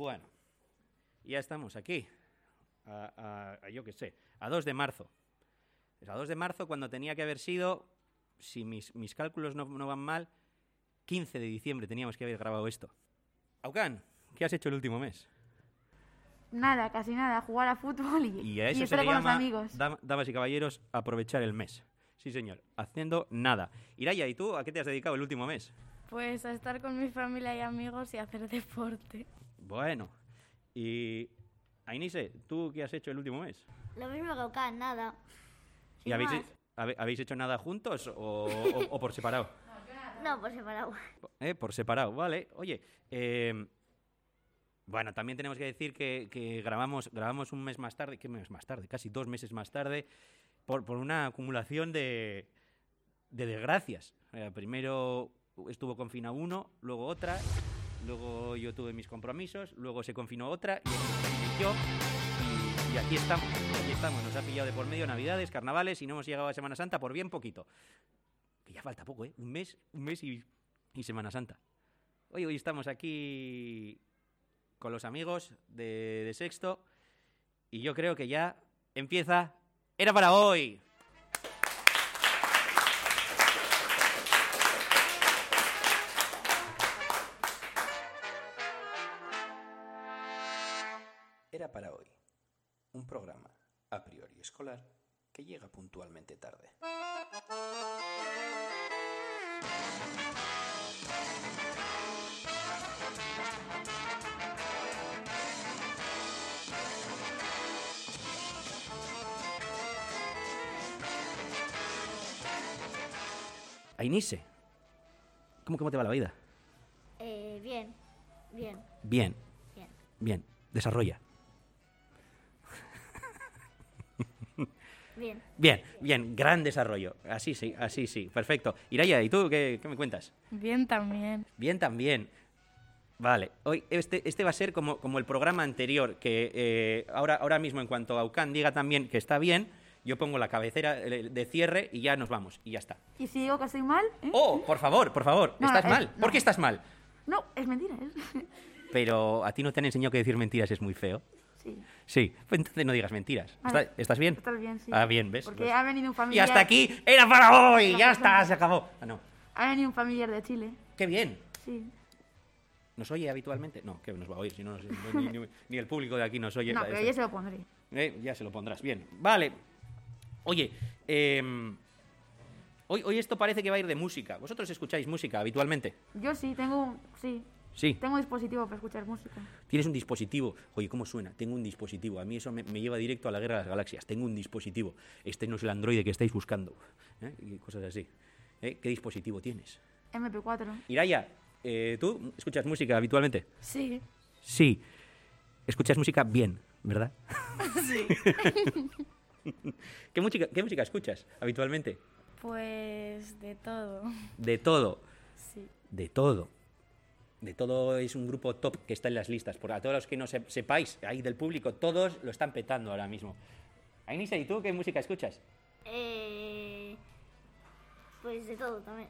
Bueno, ya estamos aquí. A, a- a- yo qué sé, a 2 de marzo. Es a 2 de marzo cuando tenía que haber sido, si mis, mis cálculos no, no van mal, 15 de diciembre teníamos que haber grabado esto. Aucan, ¿qué has hecho el último mes? Nada, casi nada, jugar a fútbol y, Y a eso se estar le con los llama, amigos. dam- damas y caballeros, aprovechar el mes. Sí, señor, haciendo nada. Iraya, ¿y tú a qué te has dedicado el último mes? Pues a estar con mi familia y amigos y hacer deporte. Bueno, y Ainise, ¿tú qué has hecho el último mes? Lo mismo que Okan, nada. ¿Y habéis, más. habe- habéis hecho nada juntos o, o- o por separado? No, por separado. Eh, Por separado, vale. Oye, eh, bueno, también tenemos que decir que, que grabamos, grabamos un mes más tarde, ¿qué mes más tarde? Casi dos meses más tarde, por, por una acumulación de, de desgracias. Eh, primero estuvo confina uno, luego otra, luego yo tuve mis compromisos, luego se confinó otra y yo. Y, aquí estamos, aquí estamos. Nos ha pillado de por medio Navidades, Carnavales y no hemos llegado a Semana Santa por bien poquito. Que ya falta poco, ¿eh? Un mes, un mes y, y Semana Santa. Hoy, hoy estamos aquí con los amigos de, de Sexto y yo creo que ya empieza. Era para hoy. Escolar que llega puntualmente tarde. Ainise, ¿cómo, ¿cómo te va la vida? Eh, bien, bien, Bien, bien. bien. Desarrolla. Bien. Bien, bien, gran desarrollo. Así sí, así sí, perfecto. Iraya, ¿y tú qué, qué me cuentas? Bien también. Bien también. Vale, hoy este, este va a ser como, como el programa anterior, que eh, ahora, ahora mismo en cuanto Aucan diga también que está bien, yo pongo la cabecera eh, de cierre y ya nos vamos, y ya está. Y si digo que estoy mal, ¿eh? ¡Oh, por favor, por favor! No, ¿Estás mal? ¿Por no. qué estás mal? No, es mentira. Pero a ti no te han enseñado que decir mentiras es muy feo. Sí. Sí, pues entonces no digas mentiras. ¿Está- ¿Estás bien? Estás bien, sí. Ah, bien, ¿ves? Porque ¿Ves? ha venido un Y familiar... hasta aquí era para hoy, ya está, se acabó. Ah, no. Ha venido un familiar de Chile, Qué bien. sí. ¿Nos oye habitualmente? No, que nos va a oír, si no, ni, ni- ni el público de aquí nos oye. No, pero ya se lo pondré. Eh, ya se lo pondrás. Bien, vale. Oye, em, hoy, hoy esto parece que va a ir de música. ¿Vosotros escucháis música habitualmente? Yo sí, tengo... Sí, Sí. tengo un dispositivo para escuchar música. Tienes un dispositivo. Oye, ¿cómo suena? Tengo un dispositivo. A mí eso me, me lleva directo a la guerra de las galaxias. Tengo un dispositivo. Este no es el androide que estáis buscando. ¿eh? Y cosas así. ¿Eh? ¿Qué dispositivo tienes? MP4. Iraya, eh, ¿tú escuchas música habitualmente? Sí. Sí. Escuchas música bien, ¿verdad? Sí. ¿Qué música, ¿Qué música escuchas habitualmente? Pues de todo. De todo. Sí. De todo. De todo es un grupo top que está en las listas. Por a todos los que no se- sepáis, ahí del público, todos lo están petando ahora mismo. Ainisa, ¿y tú qué música escuchas? Eh, pues de todo también.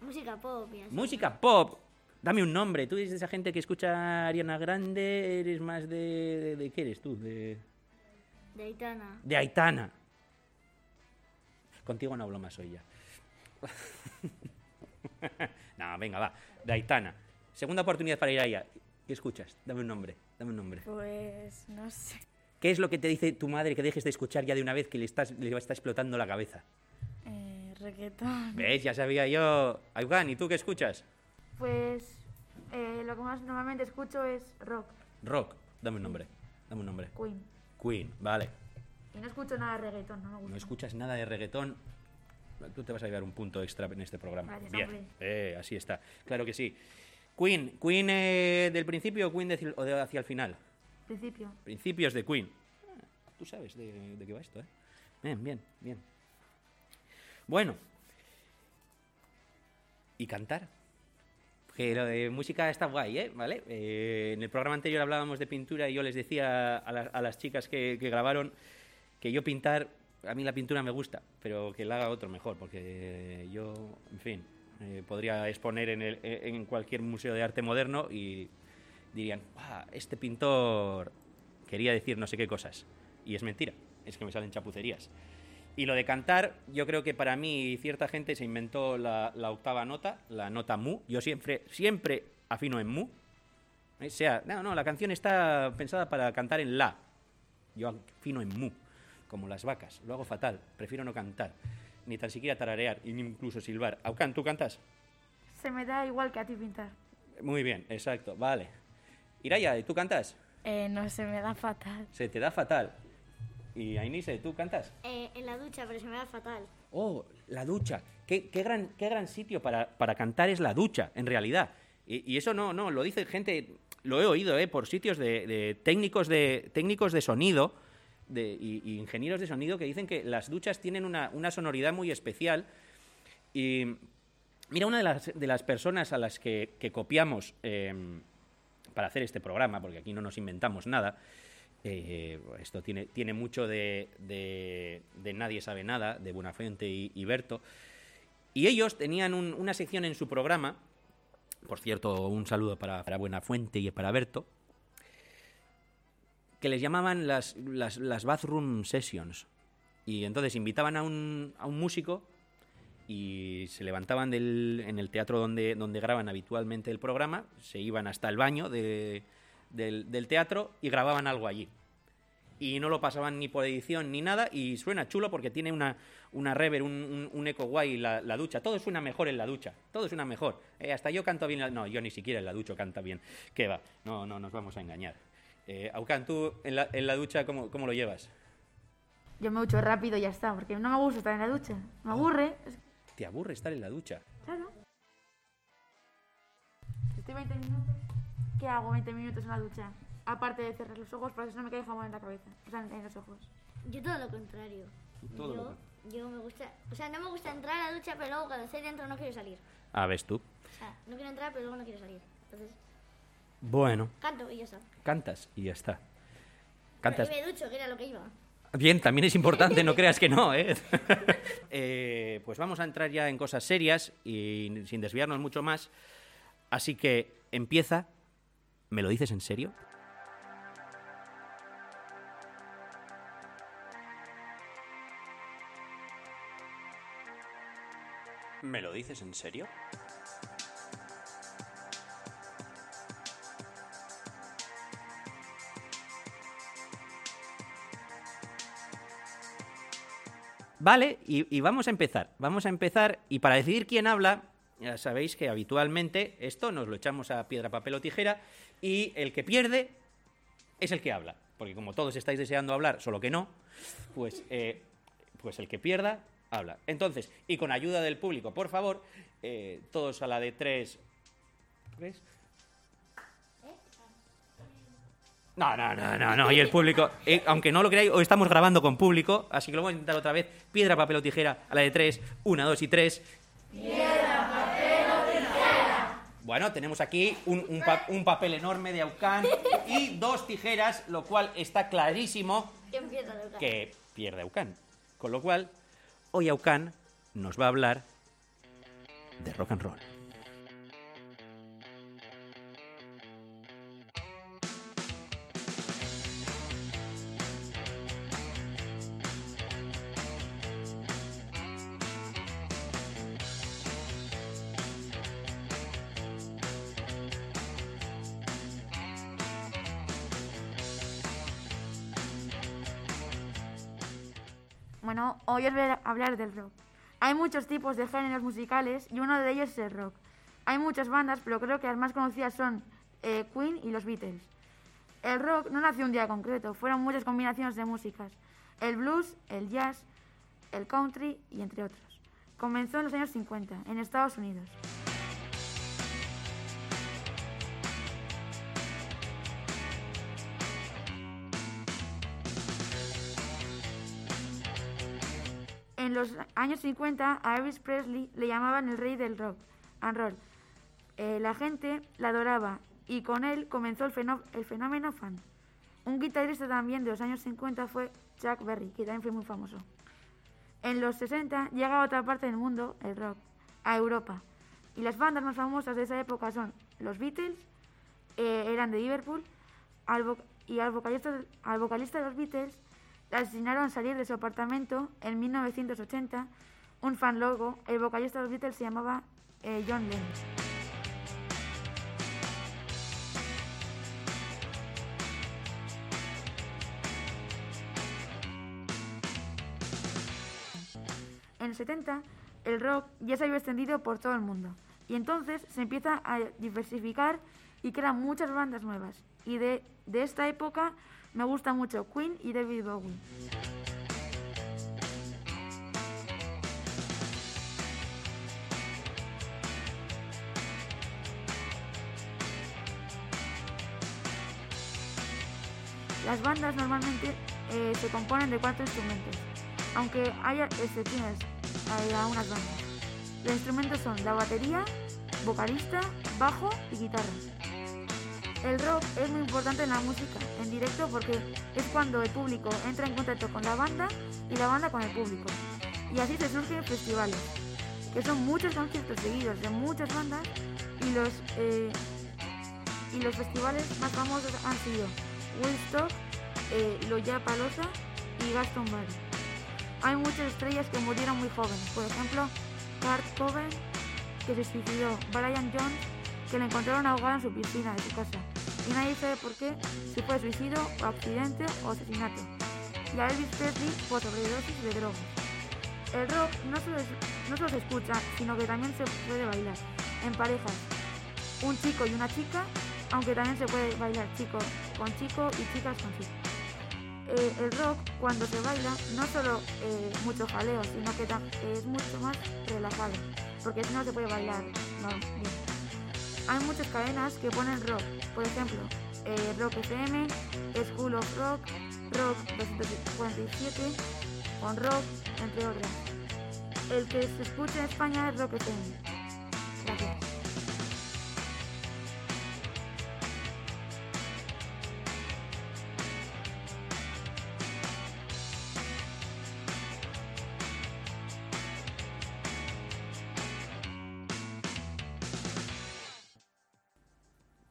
Música pop y así. Música pop. Dame un nombre. Tú eres de esa gente que escucha Ariana Grande. ¿Eres más de. ¿De, de qué eres tú? De, De Aitana. de Aitana. Contigo no hablo más hoy ya. no, venga, va. De Aitana. Segunda oportunidad para ir allá. ¿Qué escuchas? Dame un nombre. Dame un nombre. Pues no sé. ¿Qué es lo que te dice tu madre que dejes de escuchar ya de una vez que le, estás, le está explotando la cabeza? Eh, reggaetón. ¿Ves? Ya sabía yo. Ayugan, ¿y tú qué escuchas? Pues eh, lo que más normalmente escucho es rock, Rock. Dame un nombre. Dame un nombre. Queen. Queen, vale. Y no escucho nada de reggaetón, no me gusta. No escuchas nada de reggaetón. Tú te vas a llevar un punto extra en este programa. Gracias, Bien, eh, así está. Claro que sí. Queen, Queen eh, del principio o Queen de- o de hacia el final. Principio. Principios de Queen. Ah, Tú sabes de, de qué va esto, ¿eh? Bien, bien, bien. Bueno. ¿Y cantar? Que lo de música está guay, ¿eh? ¿Vale? Eh, en el programa anterior hablábamos de pintura y yo les decía a, la- a las chicas que, que grabaron que yo pintar, a mí la pintura me gusta, pero que la haga otro mejor, porque yo, en fin, eh, podría exponer en, el- en cualquier museo de arte moderno y dirían, "Buah, este pintor quería decir no sé qué cosas. Y es mentira, es que me salen chapucerías. Y lo de cantar, yo creo que para mí cierta gente se inventó la, la octava nota, la nota mu. Yo siempre, siempre afino en mu. O sea, no, no, la canción está pensada para cantar en la. Yo afino en mu, como las vacas. Lo hago fatal, prefiero no cantar. Ni tan siquiera tararear, ni incluso silbar. Aucan, ¿tú cantas? Se me da igual que a ti pintar. Muy bien, exacto, vale. Iraya, ¿tú cantas? Eh, no se me da fatal. Se te da fatal. Y Ainise, ¿tú cantas? Eh, en la ducha, pero se me da fatal. Oh, la ducha. Qué, qué gran, qué gran sitio para, para cantar es la ducha, en realidad. Y, y eso no, no, lo dice gente, lo he oído, ¿eh? Por sitios de, de técnicos, de técnicos de sonido de, y, ingenieros de sonido que dicen que las duchas tienen una, sonoridad muy especial. Y mira, una de las, personas a las que, copiamos em, para hacer este programa, porque aquí no nos inventamos nada, eh, esto tiene, tiene mucho de, de- de Nadie sabe nada, de Buenafuente y, y Berto. Y ellos tenían un- una sección en su programa, por cierto, un saludo para, para Buenafuente y para Berto, que les llamaban las, las, las bathroom sessions. Y entonces invitaban a un, a un músico y se levantaban del, en el teatro donde, donde graban habitualmente el programa, se iban hasta el baño de- del, del teatro y grababan algo allí. Y no lo pasaban ni por edición ni nada y suena chulo porque tiene una, una reverb, un, un- un eco guay la, la ducha. Todo suena mejor en la ducha, todo suena mejor. Eh, hasta yo canto bien, la- no, yo ni siquiera en la ducha canta bien. ¿Qué va? No, no nos vamos a engañar. Eh, Aucan, tú en la, en la ducha, ¿cómo, ¿cómo lo llevas? Yo me ducho rápido y ya está, porque no me gusta estar en la ducha. Me aburre. Es- ¿Te aburre estar en la ducha? Claro. Estoy 20 minutos, ¿qué hago 20 minutos en la ducha? Aparte de cerrar los ojos para que no me quede jabón en la cabeza. O sea, en, en los ojos. Yo todo lo contrario. todo yo, lo yo me gusta, o sea, no me gusta entrar a la ducha, pero luego cuando estoy dentro no quiero salir. Ah, ves tú. O sea, no quiero entrar, pero luego no quiero salir. Entonces, Bueno, canto y ya está. cantas y ya está. Cantas. Y me ducho, que era lo que iba. Bien, también es importante, no creas que no, ¿eh? Eh, Pues vamos a entrar ya en cosas serias y sin desviarnos mucho más. Así que empieza. ¿Me lo dices en serio? ¿Me lo dices en serio? Vale, y, vamos a empezar. Vamos a empezar y para decidir quién habla, ya sabéis que habitualmente esto nos lo echamos a piedra, papel o tijera y el que pierde es el que habla. Porque como todos estáis deseando hablar, solo que no, pues, eh, pues el que pierda habla. Entonces, y con ayuda del público, por favor, eh, todos a la de tres. ¿Tres? No, no, no, no, no. Y el público, eh, aunque no lo creáis, hoy estamos grabando con público, así que lo vamos a intentar otra vez. Piedra, papel o tijera a la de tres. Una, dos y tres. Piedra, papel o tijera. Bueno, tenemos aquí un, un pa- un papel enorme de Aucán y dos tijeras, lo cual está clarísimo Que pierde Aucán. Con lo cual, hoy Aucán nos va a hablar de rock and roll. Voy a hablar del rock. Hay muchos tipos de géneros musicales y uno de ellos es el rock. Hay muchas bandas, pero creo que las más conocidas son eh, Queen y los Beatles. El rock no nació un día concreto, fueron muchas combinaciones de músicas. El blues, el jazz, el country y entre otros. Comenzó en los años 50 en Estados Unidos. En los años 50 a Elvis Presley le llamaban el rey del rock and roll. Eh, la gente la adoraba y con él comenzó el, el fenómeno fan. Un guitarrista también de los años 50 fue Chuck Berry, que también fue muy famoso. En los 60 llega a otra parte del mundo, el rock, a Europa. Y las bandas más famosas de esa época son los Beatles, eh, eran de Liverpool y al al vocalista de los Beatles le asesinaron al salir de su apartamento en 1980. Un fan logo, el vocalista de los Beatles se llamaba eh, John Lennon. En el 70, el rock ya se había extendido por todo el mundo. Y entonces se empieza a diversificar y crean muchas bandas nuevas. Y de, de esta época me gusta mucho Queen y David Bowie. Las bandas normalmente eh, se componen de cuatro instrumentos, aunque haya excepciones a algunas bandas. Los instrumentos son la batería, vocalista, bajo y guitarra. El rock es muy importante en la música, en directo, porque es cuando el público entra en contacto con la banda y la banda con el público. Y así se surgen festivales, que son muchos conciertos seguidos de muchas bandas y los, eh, y los festivales más famosos han sido Woodstock, eh, Lollapalooza y Glastonbury. Hay muchas estrellas que murieron muy jóvenes, por ejemplo, Kurt Cobain, que se suicidó, Brian Jones, que le encontraron ahogado en su piscina de su casa, y nadie sabe por qué, si fue suicidio, accidente o asesinato, y a Elvis Presley por sobredosis de drogas. El rock no solo, es- no solo se escucha, sino que también se puede bailar, en parejas, un chico y una chica, aunque también se puede bailar chico con chico y chicas con chico. Eh, el rock, cuando se baila, no solo eh, mucho jaleo, sino que es mucho más relajado, porque si no se puede bailar bien. Hay muchas cadenas que ponen rock, por ejemplo, eh, Rock FM, School of Rock, Rock 247, On Rock, entre otras. El que se escucha en España es Rock FM. Gracias.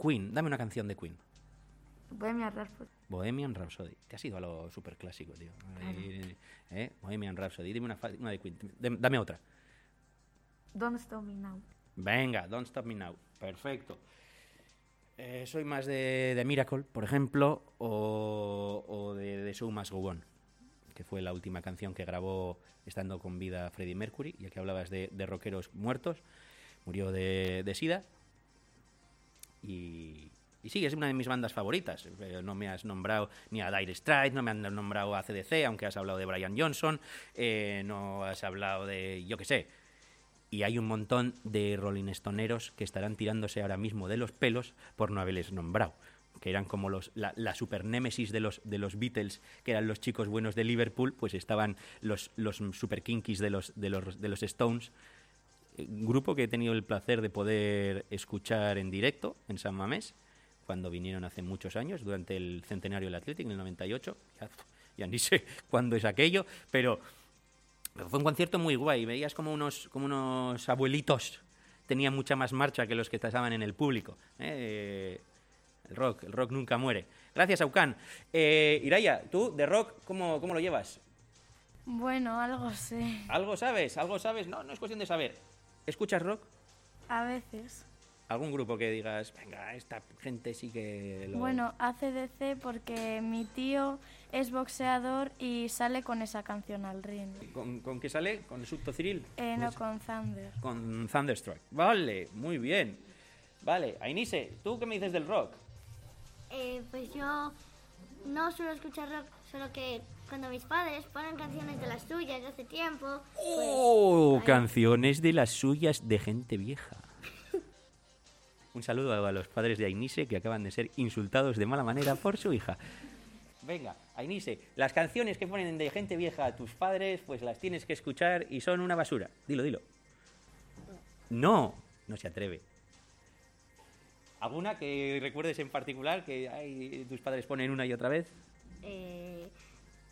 Queen, dame una canción de Queen. Bohemian Rhapsody. Bohemian Rhapsody. Te has ido a lo super clásico, tío. ¿eh? Bohemian Rhapsody. Dime una, de Queen. Dame otra. Don't Stop Me Now. Venga, Don't Stop Me Now. Perfecto. Eh, soy más de, de Miracle, por ejemplo, o, o de, de Show Must Go On, que fue la última canción que grabó estando con vida Freddie Mercury, ya que hablabas de, de rockeros muertos. Murió de, de SIDA. Y, sí, es una de mis bandas favoritas. Eh, No me has nombrado ni a Dire Straits, no me has nombrado a CDC, aunque has hablado de Brian Johnson, eh, no has hablado de, yo qué sé, y hay un montón de Rolling Stoneros que estarán tirándose ahora mismo de los pelos por no haberles nombrado que eran como los, la, la super némesis de los, de los Beatles, que eran los chicos buenos de Liverpool, pues estaban los, los super kinkies de los, de los, de los Stones. Un grupo que he tenido el placer de poder escuchar en directo en San Mamés, cuando vinieron hace muchos años, durante el centenario del Athletic, en el 98. Ya, ya ni sé cuándo es aquello, pero pero fue un concierto muy guay. Veías como unos, como unos abuelitos tenían mucha más marcha que los que estaban en el público. ¿eh? El rock, el rock nunca muere. Gracias, Aucan. Eh, Iraya, tú de rock, ¿cómo, ¿cómo lo llevas? Bueno, algo sé. ¿Algo sabes? ¿Algo sabes? No, no es cuestión de saber. ¿Escuchas rock? A veces. ¿Algún grupo que digas, venga, esta gente sí que lo... Bueno, ACDC porque mi tío es boxeador y sale con esa canción al ring. ¿Con, con qué sale? ¿Con el subto Cyril? Eh, no, con Thunder. Con Thunderstruck. Vale, muy bien. Vale, Ainise, ¿tú qué me dices del rock? Eh, pues yo no suelo escuchar rock, solo que cuando mis padres ponen canciones de las suyas de hace tiempo, pues ¡Oh! ahí- Canciones de las suyas de gente vieja. Un saludo a los padres de Ainise que acaban de ser insultados de mala manera por su hija. Venga, Ainise, las canciones que ponen de gente vieja a tus padres, pues las tienes que escuchar y son una basura. Dilo, dilo. No, no se atreve. ¿Alguna que recuerdes en particular que ay, tus padres ponen una y otra vez? Eh,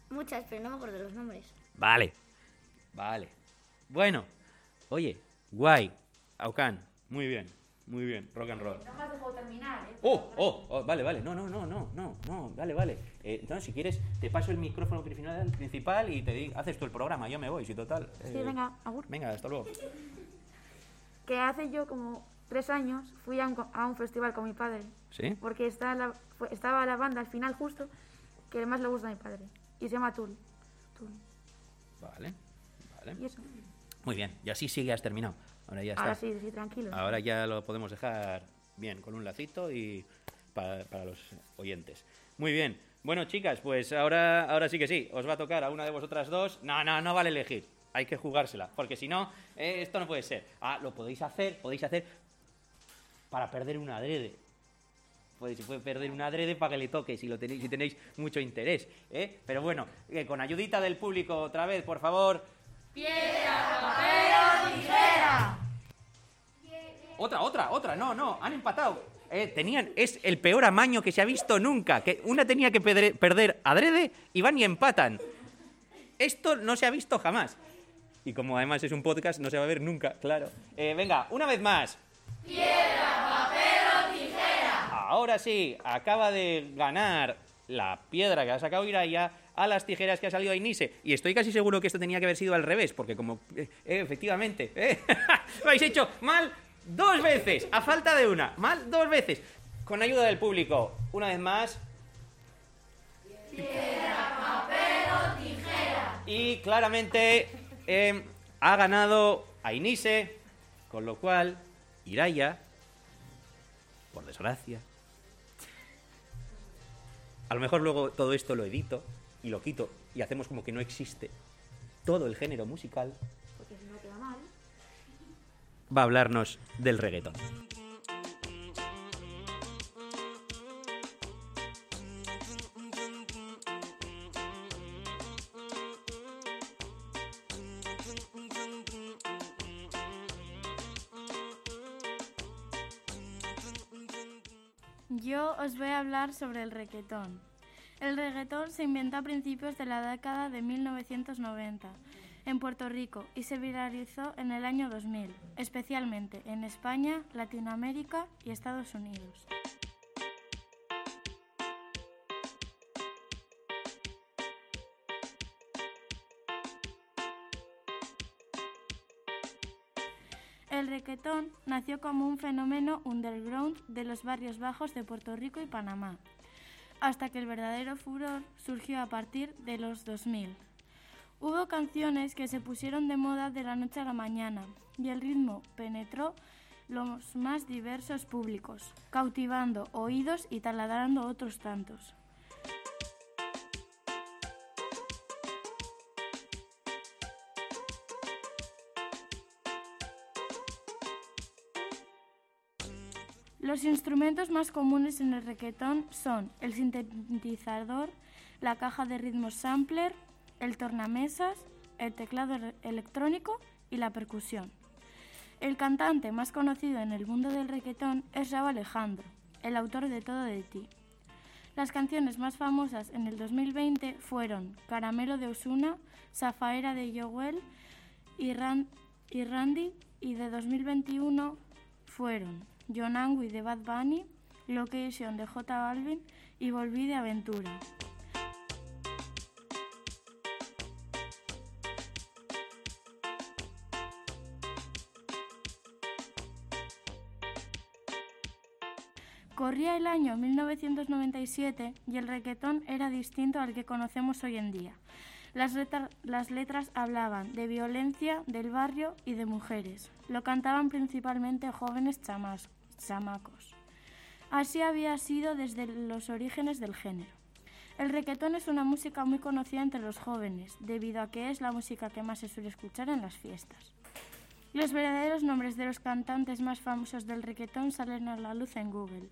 muchas, pero no me acuerdo los nombres. Vale, vale. Bueno, oye, guay, Aucan, muy bien. Muy bien, rock and roll. No me has dejado terminar, ¿eh? Oh, oh, oh, vale, vale. No, no, no, no, no, no, vale, vale. Eh, entonces, si quieres, te paso el micrófono principal, principal y te digo, haces tú el programa, yo me voy, si total. Sí, eh, venga, agur. Venga, hasta luego. Que hace yo como tres años fui a un, co- a un festival con mi padre. ¿Sí? Porque está la- estaba la banda al final justo que más le gusta a mi padre. Y se llama Tool. Tool. Vale, vale. Y eso. Muy bien, y así sí que has terminado. Ahora ya está. Ahora sí, sí, tranquilo. Ahora ya lo podemos dejar bien, con un lacito y para, para los oyentes. Muy bien. Bueno, chicas, pues ahora, ahora sí que sí. Os va a tocar a una de vosotras dos. No, no, no vale elegir. Hay que jugársela, porque si no, eh, esto no puede ser. Ah, lo podéis hacer, podéis hacer para perder una adrede. Podéis puede perder una adrede para que le toque si, lo tenéis, si tenéis mucho interés. ¿eh? Pero bueno, eh, con ayudita del público otra vez, por favor. Otra, otra, otra, no, no, han empatado. Eh, tenían, es el peor amaño que se ha visto nunca. Que una tenía que pedre- perder adrede y van y empatan. Esto no se ha visto jamás. Y como además es un podcast, no se va a ver nunca, claro. Eh, venga, una vez más. Piedra, papel o tijera. Ahora sí, acaba de ganar la piedra que ha sacado Iraya a las tijeras que ha salido Inise. Y estoy casi seguro que esto tenía que haber sido al revés, porque como... eh, eh, efectivamente, eh, lo habéis hecho mal dos veces, a falta de una. Mal dos veces. Con ayuda del público. Una vez más. Y claramente eh, ha ganado a Inise, con lo cual Iraya, por desgracia, a lo mejor luego todo esto lo edito y lo quito y hacemos como que no existe todo el género musical, Porque si no queda mal. va a hablarnos del reggaetón. Yo os voy a hablar sobre el reggaetón. El reggaetón se inventó a principios de la década de 1990 en Puerto Rico y se viralizó en el año 2000, especialmente en España, Latinoamérica y Estados Unidos. El reggaetón nació como un fenómeno underground de los barrios bajos de Puerto Rico y Panamá, hasta que el verdadero furor surgió a partir de los 2000. Hubo canciones que se pusieron de moda de la noche a la mañana y el ritmo penetró los más diversos públicos, cautivando oídos y taladrando otros tantos. Los instrumentos más comunes en el reggaetón son el sintetizador, la caja de ritmos sampler, el tornamesas, el teclado electrónico y la percusión. El cantante más conocido en el mundo del reggaetón es Rauw Alejandro, el autor de Todo de ti. Las canciones más famosas en el 2020 fueron Caramelo de Osuna, Zafaera de Joel y, y Randy y de 2021 fueron Yonangui de Bad Bunny, Location de J Balvin y Volví de Aventura. Corría el año 1997 y el reggaetón era distinto al que conocemos hoy en día. Las, letra- las letras hablaban de violencia, del barrio y de mujeres. Lo cantaban principalmente jóvenes chamas- chamacos. Así había sido desde los orígenes del género. El reggaetón es una música muy conocida entre los jóvenes, debido a que es la música que más se suele escuchar en las fiestas. Los verdaderos nombres de los cantantes más famosos del reggaetón salen a la luz en Google.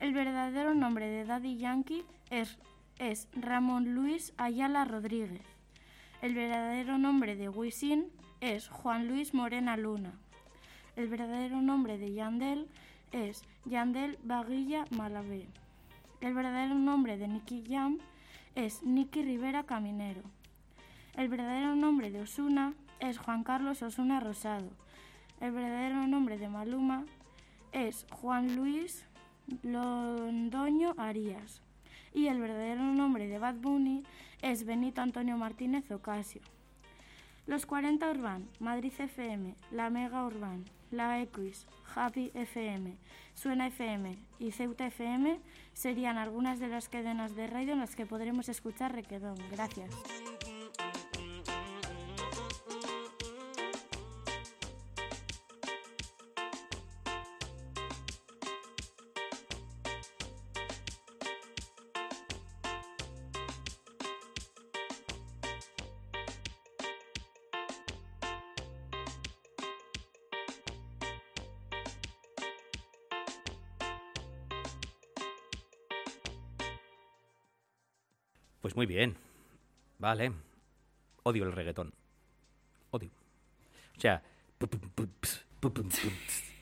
El verdadero nombre de Daddy Yankee es, es Ramón Luis Ayala Rodríguez. El verdadero nombre de Wisin es Juan Luis Morena Luna. El verdadero nombre de Yandel es Yandel Baguilla Malavé. El verdadero nombre de Nicky Jam es Nicky Rivera Caminero. El verdadero nombre de Osuna es Juan Carlos Osuna Rosado. El verdadero nombre de Maluma es Juan Luis Londoño Arias y el verdadero nombre de Bad Bunny es Benito Antonio Martínez Ocasio. Los 40 Urban, Madrid FM, La Mega Urban, La Equis, Happy FM, Suena FM y Ceuta FM serían algunas de las cadenas de radio en las que podremos escuchar Requedón. Gracias. Pues muy bien. Vale. Odio el reggaetón. Odio. O sea,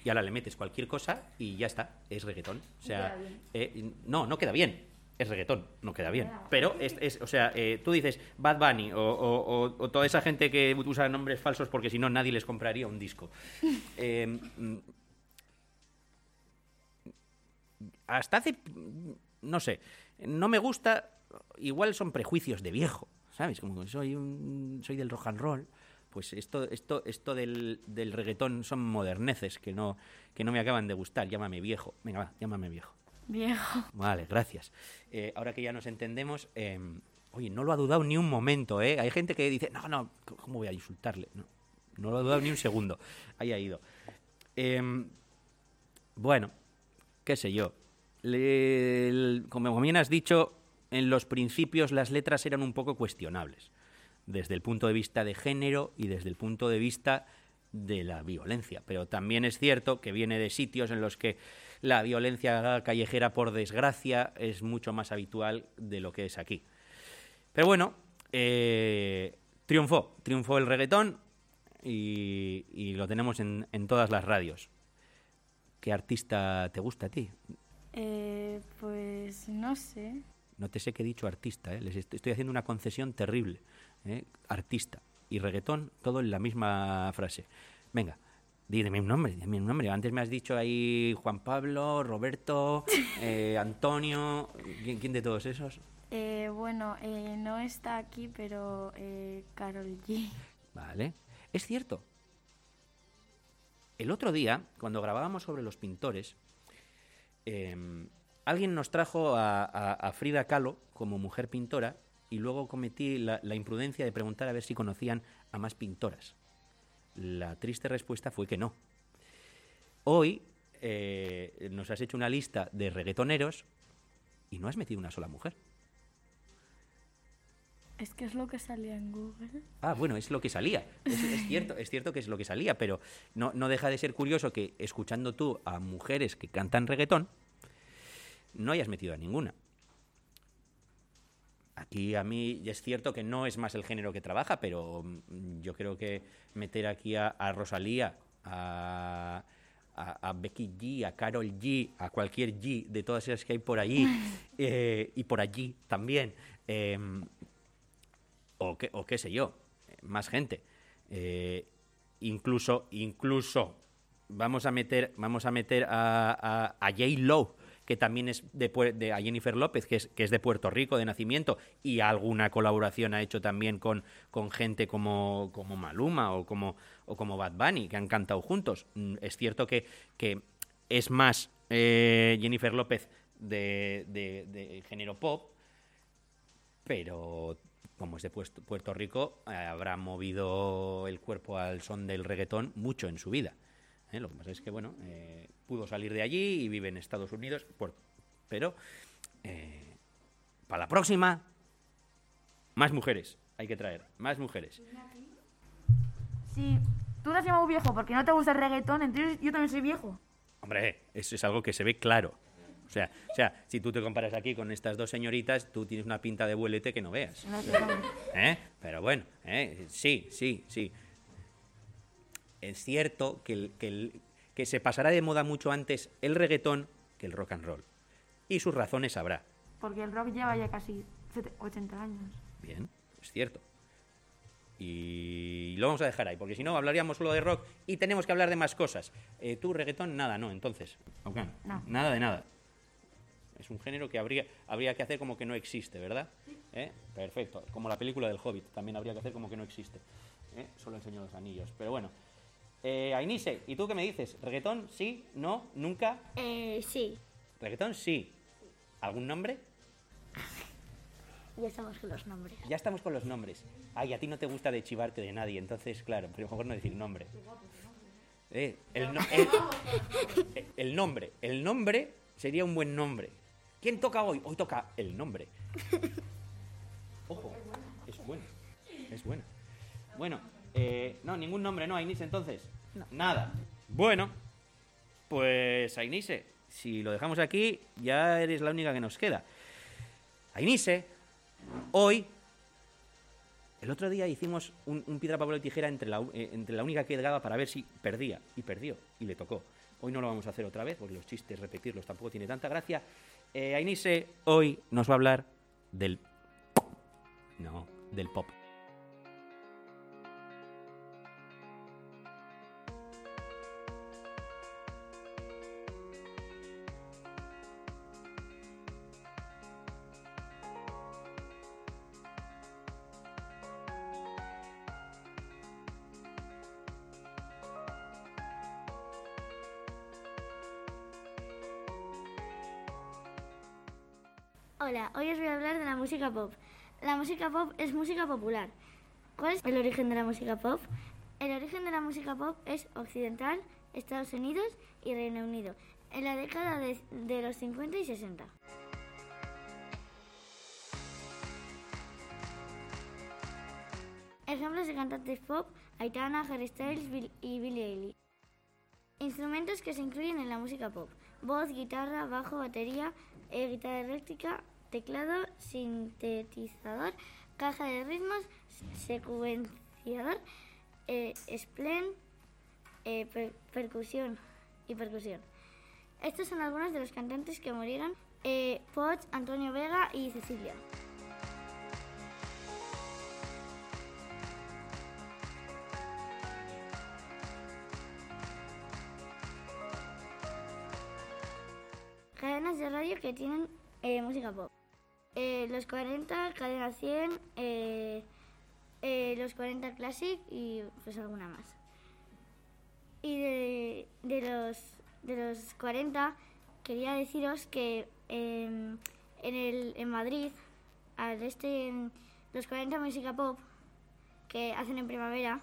y ahora le metes cualquier cosa y ya está, es reggaetón. O sea, eh, no, no queda bien. Es reggaetón, no queda bien. Pero, es, es- o sea, eh, tú dices Bad Bunny o, o- o- o toda esa gente que usa nombres falsos porque si no nadie les compraría un disco. Eh, mm, hasta hace, no sé, no me gusta, igual son prejuicios de viejo, ¿sabes? Como soy un, soy del rock and roll, pues esto, esto, esto del, del reggaetón son moderneces que no, que no me acaban de gustar. Llámame viejo, venga, va, llámame viejo. Viejo. Vale, gracias. Eh, ahora que ya nos entendemos, eh, oye, no lo ha dudado ni un momento, ¿eh? Hay gente que dice, no, no, ¿cómo voy a insultarle? No, no lo ha dudado ni un segundo. Ahí ha ido. Em, bueno, qué sé yo. Le- el- como bien has dicho, en los principios las letras eran un poco cuestionables, desde el punto de vista de género y desde el punto de vista de la violencia. Pero también es cierto que viene de sitios en los que la violencia callejera, por desgracia, es mucho más habitual de lo que es aquí. Pero bueno, eh, triunfó, triunfó el reggaetón y, lo tenemos en, en todas las radios. ¿Qué artista te gusta a ti? Eh, pues no sé. No te sé qué he dicho artista, ¿eh? les est- estoy haciendo una concesión terrible. ¿eh? Artista y reggaetón, todo en la misma frase. Venga, dime un nombre, dime un nombre. Antes me has dicho ahí Juan Pablo, Roberto, eh, Antonio. ¿Quién, quién de todos esos? Bueno, no está aquí, pero Carol G. Vale. Es cierto. El otro día, cuando grabábamos sobre los pintores, em, alguien nos trajo a, a- a Frida Kahlo como mujer pintora y luego cometí la, la imprudencia de preguntar a ver si conocían a más pintoras. La triste respuesta fue que no. Hoy eh, nos has hecho una lista de reggaetoneros y no has metido una sola mujer. Es que es lo que salía en Google. Ah, bueno, es lo que salía. Es, es cierto, es cierto que es lo que salía, pero no, no deja de ser curioso que escuchando tú a mujeres que cantan reggaetón, no hayas metido a ninguna. Aquí a mí es cierto que no es más el género que trabaja, pero mm, yo creo que meter aquí a, a Rosalía, a, a- a Becky G, a Carol G, a cualquier G de todas esas que hay por allí eh, y por allí también, em, o qué, o qué sé yo, más gente. Eh, incluso, incluso, vamos a meter, vamos a meter a, a, a J. Lowe, que también es de, de a Jennifer López, que es, que es de Puerto Rico de nacimiento, y alguna colaboración ha hecho también con, gente como, Maluma o como, Bad Bunny, que han cantado juntos. Mm, Es cierto que, es más eh, Jennifer López de, de- género pop, pero como es de Puerto Rico, habrá movido el cuerpo al son del reggaetón mucho en su vida. ¿Eh? Lo que pasa es que, bueno, eh, pudo salir de allí y vive en Estados Unidos, por- pero eh, para la próxima, más mujeres hay que traer, más mujeres. Si tú te has llamado viejo porque no te gusta el reggaetón, entonces yo también soy viejo. Hombre, eso es algo que se ve claro. O sea, o sea, si tú te comparas aquí con estas dos señoritas, tú tienes una pinta de vuelete que no veas. ¿Eh? Pero bueno, ¿eh? sí, sí, sí. Es cierto que, el- que, el- que se pasará de moda mucho antes el reggaetón que el rock and roll. Y sus razones habrá. Porque el rock lleva ya casi sete- 80 años. Bien, es cierto. Y lo vamos a dejar ahí, porque si no hablaríamos solo de rock y tenemos que hablar de más cosas. Eh, ¿Tú, reggaetón? Nada, no, entonces. No. Nada de nada. Es un género que habría, habría que hacer como que no existe, ¿verdad? ¿Eh? Perfecto. Como la película del Hobbit, también habría que hacer como que no existe. ¿Eh? Solo enseño los anillos. Pero bueno. Eh, Ainise, ¿y tú qué me dices? ¿Reggaetón? ¿Sí? ¿No? ¿Nunca? Eh, sí, ¿Reggaetón? Sí. ¿Algún nombre? ya estamos con los nombres. Ya estamos con los nombres. Ay, a ti no te gusta de chivarte de nadie, entonces, claro, pero mejor no decir nombre. Eh, el, no- el- el nombre. El nombre sería un buen nombre. ¿Quién toca hoy? Hoy toca el nombre. Ojo, es bueno. Es bueno. Bueno, eh, no, ningún nombre, ¿no, Ainise, entonces? Nada. Bueno, pues Ainise, si lo dejamos aquí, ya eres la única que nos queda. Ainise, hoy, el otro día hicimos un, un piedra, papel o tijera entre la, eh, entre la única que quedaba para ver si perdía. Y perdió, y le tocó. Hoy no lo vamos a hacer otra vez, porque los chistes, repetirlos tampoco tiene tanta gracia. Eh, Ainise hoy nos va a hablar del... No, del pop. Hola, hoy os voy a hablar de la música pop. La música pop es música popular. ¿Cuál es el origen de la música pop? El origen de la música pop es occidental, Estados Unidos y Reino Unido, en la década de, los 50 y 60. Ejemplos de cantantes pop, Aitana, Harry Styles y Billie Eilish. Instrumentos que se incluyen en la música pop. Voz, guitarra, bajo, batería, eh, guitarra eléctrica, teclado, sintetizador, caja de ritmos, secuenciador, eh, splen, eh, per- percusión y percusión. Estos son algunos de los cantantes que murieron. Eh, Poch, Antonio Vega y Cecilia. De radio que tienen eh, música pop. Eh, los 40, Cadena 100, eh, los 40 Classic y pues alguna más. Y de, de los, de los 40 quería deciros que em, en, el, en Madrid, al este, los 40 Música Pop que hacen en primavera,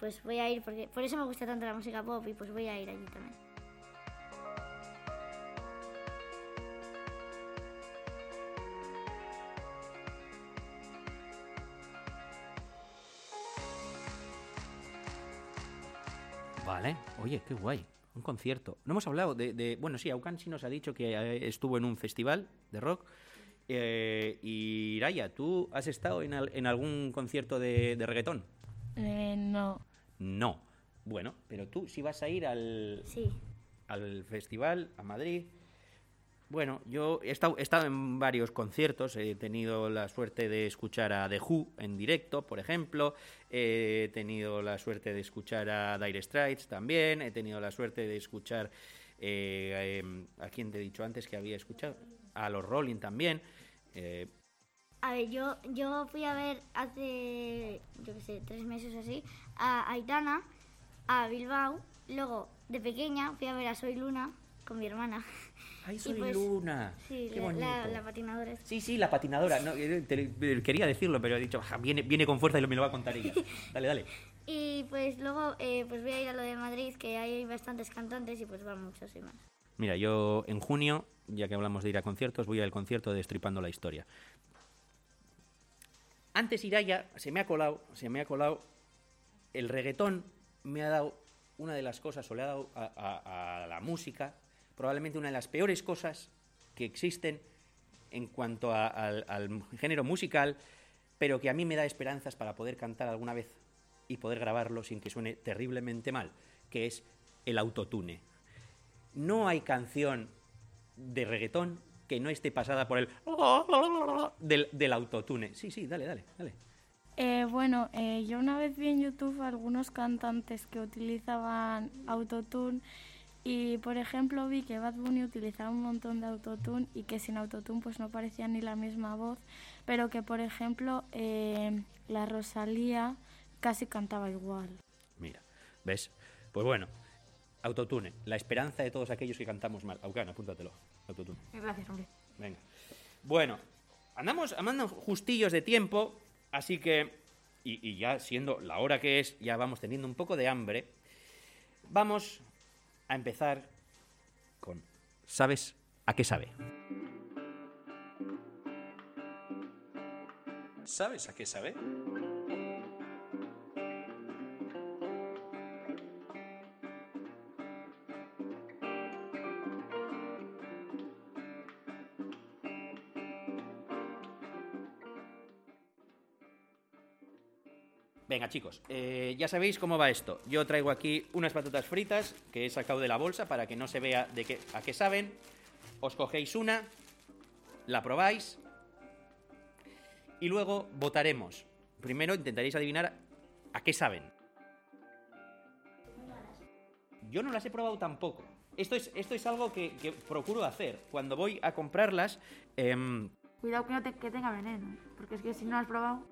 pues voy a ir, porque por eso me gusta tanto la música pop y pues voy a ir allí también. Vale, oye, qué guay. Un concierto. No hemos hablado de. de- bueno, sí, Aucan sí nos ha dicho que eh, estuvo en un festival de rock. Eh, y Raya, ¿tú has estado en, al- en algún concierto de, de reggaetón? Eh, no. No. Bueno, pero tú sí vas a ir al, Sí. al festival, a Madrid. Bueno, yo he estado, he estado en varios conciertos, he tenido la suerte de escuchar a The Who en directo, por ejemplo, he tenido la suerte de escuchar a Dire Straits también, he tenido la suerte de escuchar eh, em, a quien te he dicho antes que había escuchado, a los Rolling también. eh, A ver, yo, yo fui a ver hace, yo qué sé, tres meses así, a Aitana, a Bilbao. Luego, de pequeña, fui a ver a Soy Luna con mi hermana. ¡Ay, soy pues, Luna! Sí, ¡Qué la, bonito! la, la patinadora. Sí, sí, la patinadora. No, eh, te- quería decirlo, pero he dicho, "Ja, viene, viene con fuerza y lo- me lo va a contar ella. Dale, dale. Y pues luego eh, pues voy a ir a lo de Madrid, que hay bastantes cantantes y pues van muchos y más. Mira, yo en junio, ya que hablamos de ir a conciertos, voy al concierto de Destripando la Historia. Antes Iraya se me ha colado, se me ha colado. El reggaetón me ha dado una de las cosas, o le ha dado a, a- a la música, probablemente una de las peores cosas que existen en cuanto a- al, al género musical, pero que a mí me da esperanzas para poder cantar alguna vez y poder grabarlo sin que suene terriblemente mal, que es el autotune. No hay canción de reggaetón que no esté pasada por el del, del autotune. Sí, sí, dale, dale, dale. Eh, bueno, eh, yo una vez vi en YouTube algunos cantantes que utilizaban autotune y, por ejemplo, vi que Bad Bunny utilizaba un montón de autotune y que sin autotune pues no parecía ni la misma voz, pero que, por ejemplo, eh, la Rosalía casi cantaba igual. Mira, ¿ves? Pues bueno, autotune, la esperanza de todos aquellos que cantamos mal. Aucan, apúntatelo, autotune. Gracias, hombre. Venga. Bueno, andamos, andamos justillos de tiempo, así que, y, y ya siendo la hora que es, ya vamos teniendo un poco de hambre, vamos a empezar con, ¿sabes a qué sabe? ¿Sabes a qué sabe? Venga, chicos, eh, ya sabéis cómo va esto. Yo traigo aquí unas patatas fritas que he sacado de la bolsa para que no se vea de qué, a qué saben. Os cogéis una, la probáis y luego votaremos. Primero intentaréis adivinar a qué saben. Yo no las he probado tampoco. Esto es, esto es algo que, que procuro hacer. Cuando voy a comprarlas, em, Cuidado que no te- que tenga veneno, porque es que si no has probado...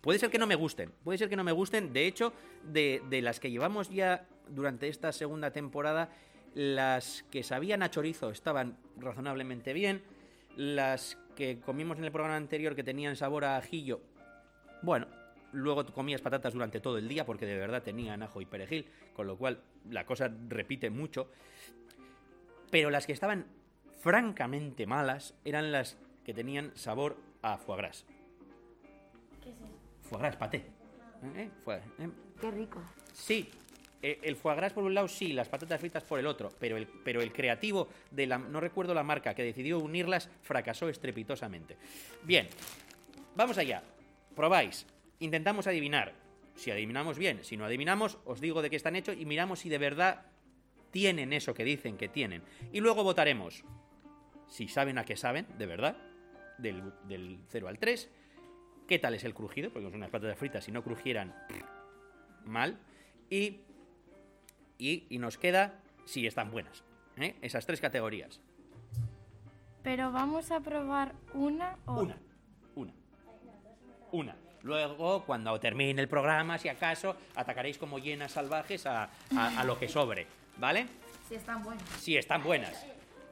Puede ser que no me gusten, puede ser que no me gusten. De hecho, de, de las que llevamos ya durante esta segunda temporada, las que sabían a chorizo estaban razonablemente bien. Las que comimos en el programa anterior que tenían sabor a ajillo, bueno, luego comías patatas durante todo el día porque de verdad tenían ajo y perejil, con lo cual la cosa repite mucho. Pero las que estaban francamente malas eran las que tenían sabor a foie gras. Foie gras, paté. ¿Eh? Foie- ¿eh? Qué rico. Sí, eh, el foie gras por un lado, sí, las patatas fritas por el otro, pero el, pero el creativo de la, no recuerdo la marca, que decidió unirlas, fracasó estrepitosamente. Bien, vamos allá. Probáis, intentamos adivinar. Si adivinamos bien, si no adivinamos, os digo de qué están hechos y miramos si de verdad tienen eso que dicen que tienen. Y luego votaremos si saben a qué saben, de verdad, del, del 0 al 3. ¿Qué tal es el crujido? Porque son unas patatas fritas, si no crujieran mal. Y, y, y nos queda si están buenas. ¿eh? Esas tres categorías. Pero vamos a probar una o... Una, una, una. Luego, cuando termine el programa, si acaso, atacaréis como hienas salvajes a, a- a lo que sobre, ¿vale? Si están buenos. Si están buenas.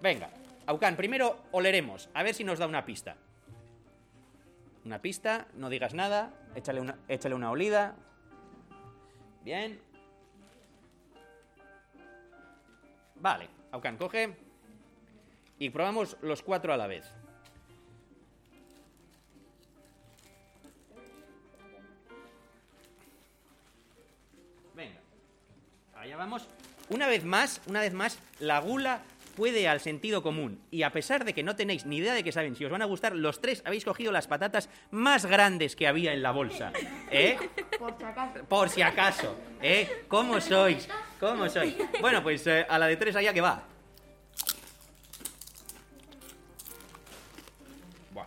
Venga, Aucan, primero oleremos, a ver si nos da una pista. Una pista, no digas nada, échale una, échale una olida. Bien. Vale, Aucan, coge. Y probamos los cuatro a la vez. Venga. Allá vamos. Una vez más, una vez más, la gula puede al sentido común. Y a pesar de que no tenéis ni idea de qué saben, si os van a gustar, los tres habéis cogido las patatas más grandes que había en la bolsa. ¿Eh? Por si acaso. Por si acaso. ¿Eh? ¿Cómo sois? ¿Cómo sois? Bueno, pues eh, a la de tres allá que va. Buah.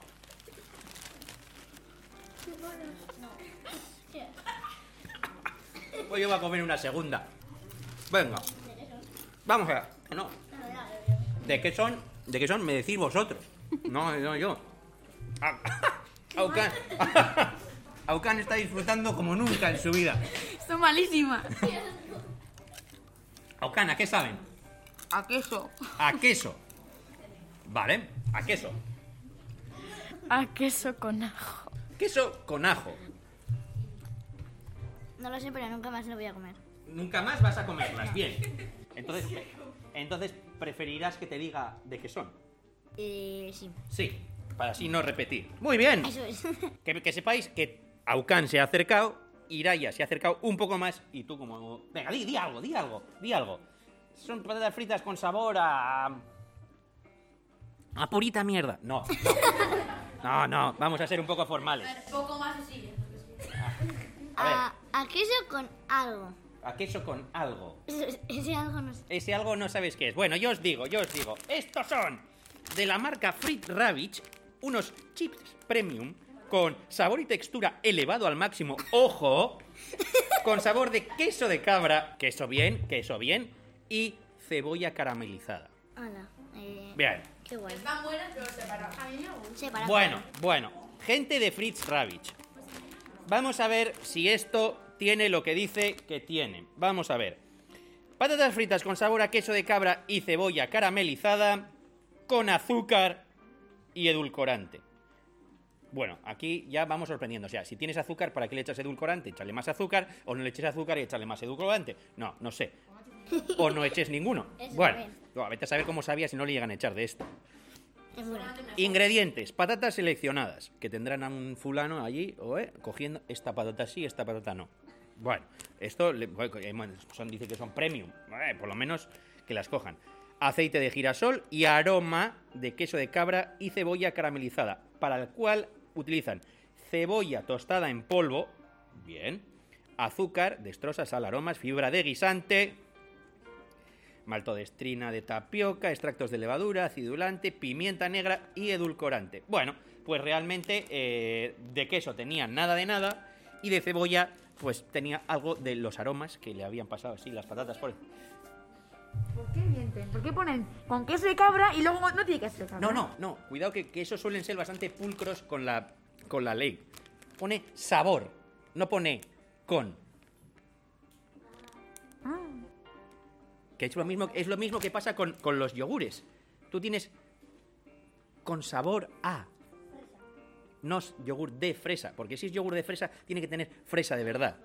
Pues yo voy a comer una segunda. Venga. Vamos allá. No. ¿De qué son? ¿De qué son? Me decís vosotros. No, no yo. Ah, Aucan. Aucan está disfrutando como nunca en su vida. Son malísimas. Aucan, ¿a qué saben? A queso. A queso. Vale, a queso. A queso con ajo. Queso con ajo. No lo sé, pero nunca más lo voy a comer. Nunca más vas a comerlas. Bien. Entonces, entonces preferirás que te diga de qué son. Eh, sí. Sí, para así no repetir. Muy bien. Eso es. Que, que sepáis que Aucan se ha acercado, Iraya se ha acercado un poco más y tú como... Venga, di, di algo, di algo, di algo. Son patatas fritas con sabor a... A purita mierda. No, no. No, no, vamos a ser un poco formales. Poco más así. A ver, A, a queso con algo. A queso con algo. Ese, ese algo no sé. Ese algo no sabes qué es. Bueno, yo os digo, yo os digo. Estos son de la marca Frit Ravage unos chips premium con sabor y textura elevado al máximo, ojo, con sabor de queso de cabra, queso bien, queso bien, y cebolla caramelizada. Hala, eh, Bien. qué guay. Están buenas, pero separadas. A mí me gusta. Separa- Bueno, bueno, gente de Fritz Ravich. Vamos a ver si esto tiene lo que dice que tiene. Vamos a ver. Patatas fritas con sabor a queso de cabra y cebolla caramelizada con azúcar y edulcorante. Bueno, aquí ya vamos sorprendiendo. O sea, si tienes azúcar, ¿para qué le echas edulcorante? Échale más azúcar o no le eches azúcar y échale más edulcorante. No, no sé. O no eches ninguno. Bueno, vete a saber cómo sabía si no le llegan a echar de esto. Ingredientes, patatas seleccionadas, que tendrán a un fulano allí, o, eh, cogiendo esta patata sí, esta patata no. Bueno, esto eh, dice que son premium, eh, por lo menos que las cojan. Aceite de girasol y aroma de queso de cabra y cebolla caramelizada, para el cual utilizan cebolla tostada en polvo, bien, azúcar, destroza, sal, aromas, fibra de guisante, maltodestrina de tapioca, extractos de levadura, acidulante, pimienta negra y edulcorante. Bueno, pues realmente eh, de queso tenía nada de nada y de cebolla pues tenía algo de los aromas que le habían pasado así las patatas por... ¿Por qué mienten? ¿Por qué ponen con queso de cabra y luego no tiene queso de cabra? No, no, no, cuidado que, que esos suelen ser bastante pulcros con la, con la ley. Pone sabor, no pone con. Ah, Que es lo mismo, es lo mismo que pasa con, con los yogures. Tú tienes con sabor a. No es yogur de fresa, porque si es yogur de fresa, tiene que tener fresa de verdad.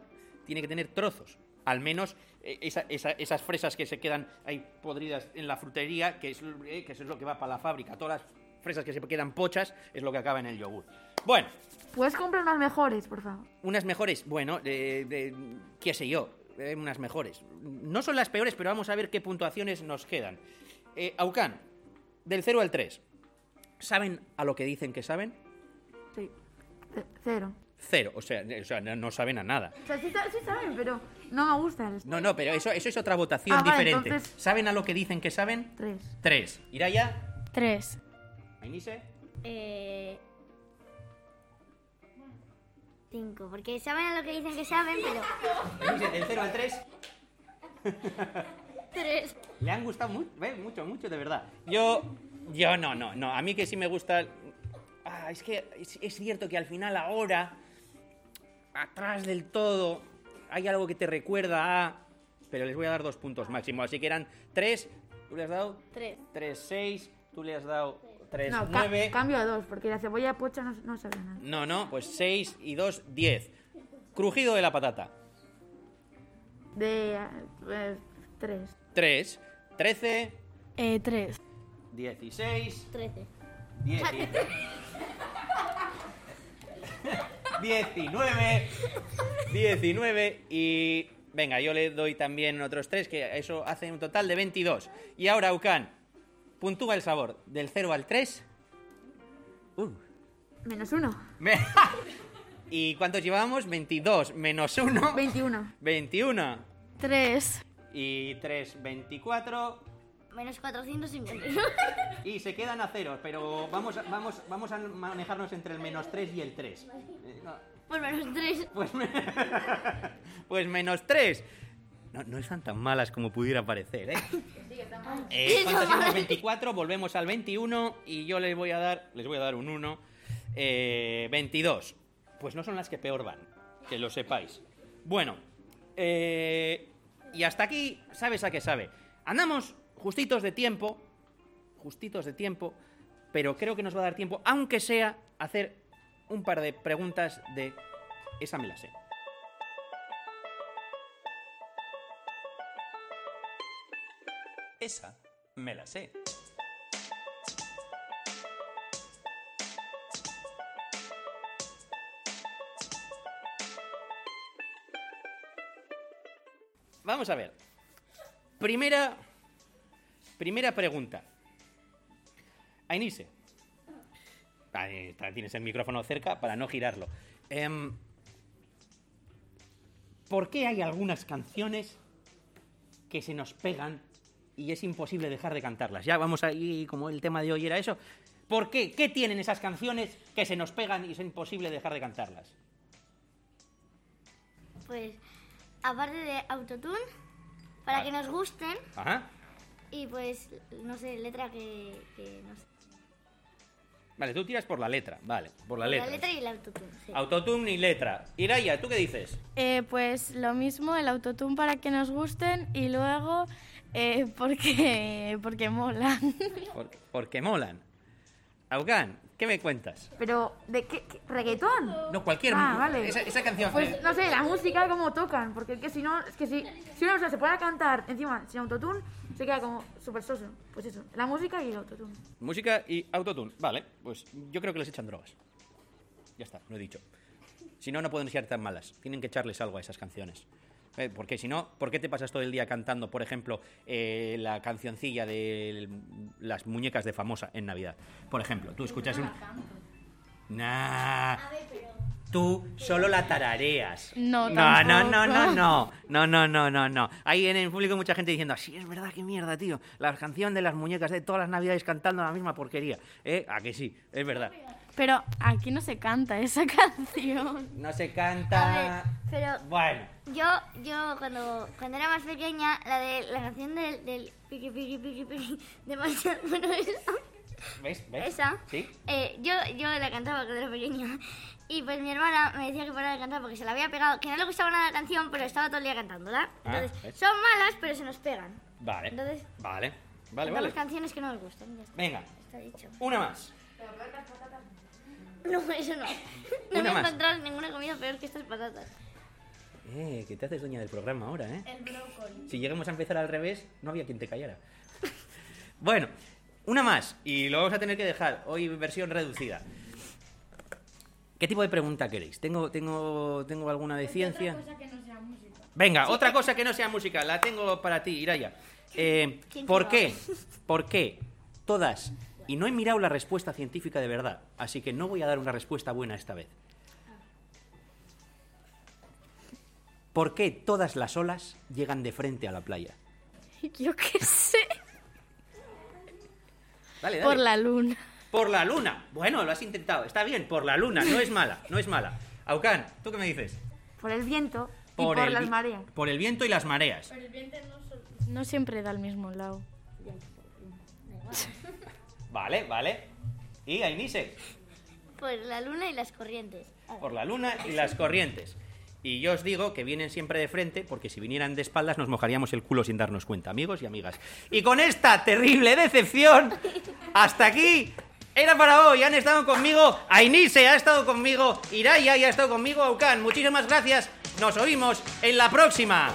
Tiene que tener trozos. Al menos eh, esa- esa- esas fresas que se quedan ahí podridas en la frutería, que es, eh, que eso es lo que va para la fábrica. Todas las fresas que se quedan pochas es lo que acaba en el yogur. Bueno, Puedes comprar unas mejores, por favor. unas mejores, bueno, de- qué sé yo, eh, unas mejores. No son las peores, pero vamos a ver qué puntuaciones nos quedan. Eh, Aucan, del 0 al 3, ¿saben a lo que dicen que saben? Cero. Cero, o sea, o sea, no, no saben a nada. O sea, sí, sa- sí saben, pero no me gusta el No, no, pero eso, eso es otra votación Ah, vale, diferente. entonces- ¿Saben a lo que dicen que saben? Tres. 3. ¿Iraya? Tres. ¿Ainise? Eh, cinco, porque saben a lo que dicen que saben, pero... Ainise, del 0 al 3. Tres. Le han gustado mucho, mucho, mucho, de verdad. Yo, yo no, no, no. A mí que sí me gusta. Es que es, es cierto que al final ahora, atrás del todo, hay algo que te recuerda a. Pero les voy a dar dos puntos máximo. Así que eran tres. ¿Tú le has dado? Tres. Tres, seis. Tú le has dado tres, No, ca- nueve. cambio a dos, porque la cebolla pocha no, no sabe nada. No, no, pues seis y dos, diez. Crujido de la patata. De eh, tres. Tres, trece, Eh, tres. dieciséis. Trece. Dieci- 19 19 y venga, yo le doy también otros tres que eso hace un total de 22. Y ahora Ucan, puntúa el sabor del 0 al 3. Uh, Menos uno. me- ¿Y cuántos llevamos? 22 menos 1 21. 21 Tres. y 3 24 Menos 450. Y se quedan a cero, pero vamos a, vamos, vamos a manejarnos entre el menos 3 y el 3. Pues menos tres. Pues, me- pues menos 3. No, no están tan malas como pudiera parecer, ¿eh? Eh, ¿Cuántas llevamos? 24, volvemos al 21 y yo les voy a dar, les voy a dar un 1. Eh, 22. Pues no son las que peor van, que lo sepáis. Bueno, eh, y hasta aquí, ¿sabes a qué sabe? Andamos justitos de tiempo, justitos de tiempo, pero creo que nos va a dar tiempo, aunque sea, hacer un par de preguntas de esa me la sé. Esa me la sé. Vamos a ver. Primera, primera pregunta. Ainise. Ahí está, tienes el micrófono cerca para no girarlo. Em, ¿Por qué hay algunas canciones que se nos pegan y es imposible dejar de cantarlas? Ya vamos ahí, como el tema de hoy era eso. ¿Por qué? ¿Qué tienen esas canciones que se nos pegan y es imposible dejar de cantarlas? Pues, aparte de autotune, para Ah. que nos gusten, Ajá. Y pues, no sé, letra que, que no sé. Vale, tú tiras por la letra, vale, por la La letra. letra y el autotune, sí. Autotune y letra. Iraya, ¿tú qué dices? Eh, pues lo mismo, el autotune para que nos gusten y luego eh, porque, porque molan. Porque, porque molan. Augan, ¿qué me cuentas? Pero, ¿de qué? qué- ¿Reggaetón? No, cualquier... Ah, vale. Esa, esa canción... Pues no sé, la música, cómo tocan, porque es que si no, es que si, si una persona se pone a cantar encima sin autotune, se queda como súper soso. Pues eso, la música y el autotune. Música y autotune. Vale, pues yo creo que les echan drogas. Ya está, lo he dicho. Si no, no pueden ser tan malas. Tienen que echarles algo a esas canciones. Eh, porque si no, ¿por qué te pasas todo el día cantando, por ejemplo, eh, la cancioncilla de las muñecas de famosa en Navidad? Por ejemplo, tú escuchas un... Nah. Tú solo la tarareas. No, no, no, no, no, no, no, no, no, no, no. Hay en el público mucha gente diciendo, sí, es verdad, qué mierda, tío. La canción de las muñecas de todas las navidades cantando la misma porquería. ¿Eh? A que sí, es verdad. Pero aquí no se canta esa canción. No se A canta... ver, pero Bueno, yo, yo cuando, cuando era más pequeña, la de la canción del, del piqui piqui piqui piqui de Marshall, bueno, esa, ¿ves? ¿Ves? esa ¿Sí? eh, yo, yo la cantaba cuando era pequeña. Y pues mi hermana me decía que parara de cantar porque se la había pegado, que no le gustaba nada la canción, pero estaba todo el día cantándola. Ah, Entonces, ¿ves? son malas, pero se nos pegan. Vale. Entonces, Vale. Vale, vale. canciones que no nos gustan. Ya está, Venga, está dicho. una más. No, eso no. No Una me he encontrado ninguna comida peor que estas patatas. Eh, que te haces dueña del programa ahora, ¿eh? El brócoli. Si llegamos a empezar al revés, no había quien te callara. bueno, una más. Y lo vamos a tener que dejar. Hoy versión reducida. ¿Qué tipo de pregunta queréis? ¿Tengo, tengo, tengo alguna de ciencia? Venga, otra cosa que no sea música. La tengo para ti, Iraya. Eh, ¿Quién ¿Por qué? ¿Por qué todas? Y no he mirado la respuesta científica de verdad, así que no voy a dar una respuesta buena esta vez. ¿Por qué todas las olas llegan de frente a la playa? Yo qué sé. Dale, dale. Por la luna. Por la luna. Bueno, lo has intentado. Está bien, por la luna. No es mala, no es mala. Aucan, ¿tú qué me dices? Por el viento y por el las mareas. Por el viento y las mareas. No siempre da al mismo lado. Vale, vale. ¿Y Ainise? Por la luna y las corrientes. Por la luna y las corrientes. Y yo os digo que vienen siempre de frente, porque si vinieran de espaldas nos mojaríamos el culo sin darnos cuenta, amigos y amigas. Y con esta terrible decepción, hasta aquí era para hoy. Han estado conmigo, Ainise ha estado conmigo, Iraya y ha estado conmigo, Aucan. Muchísimas gracias. Nos oímos en la próxima.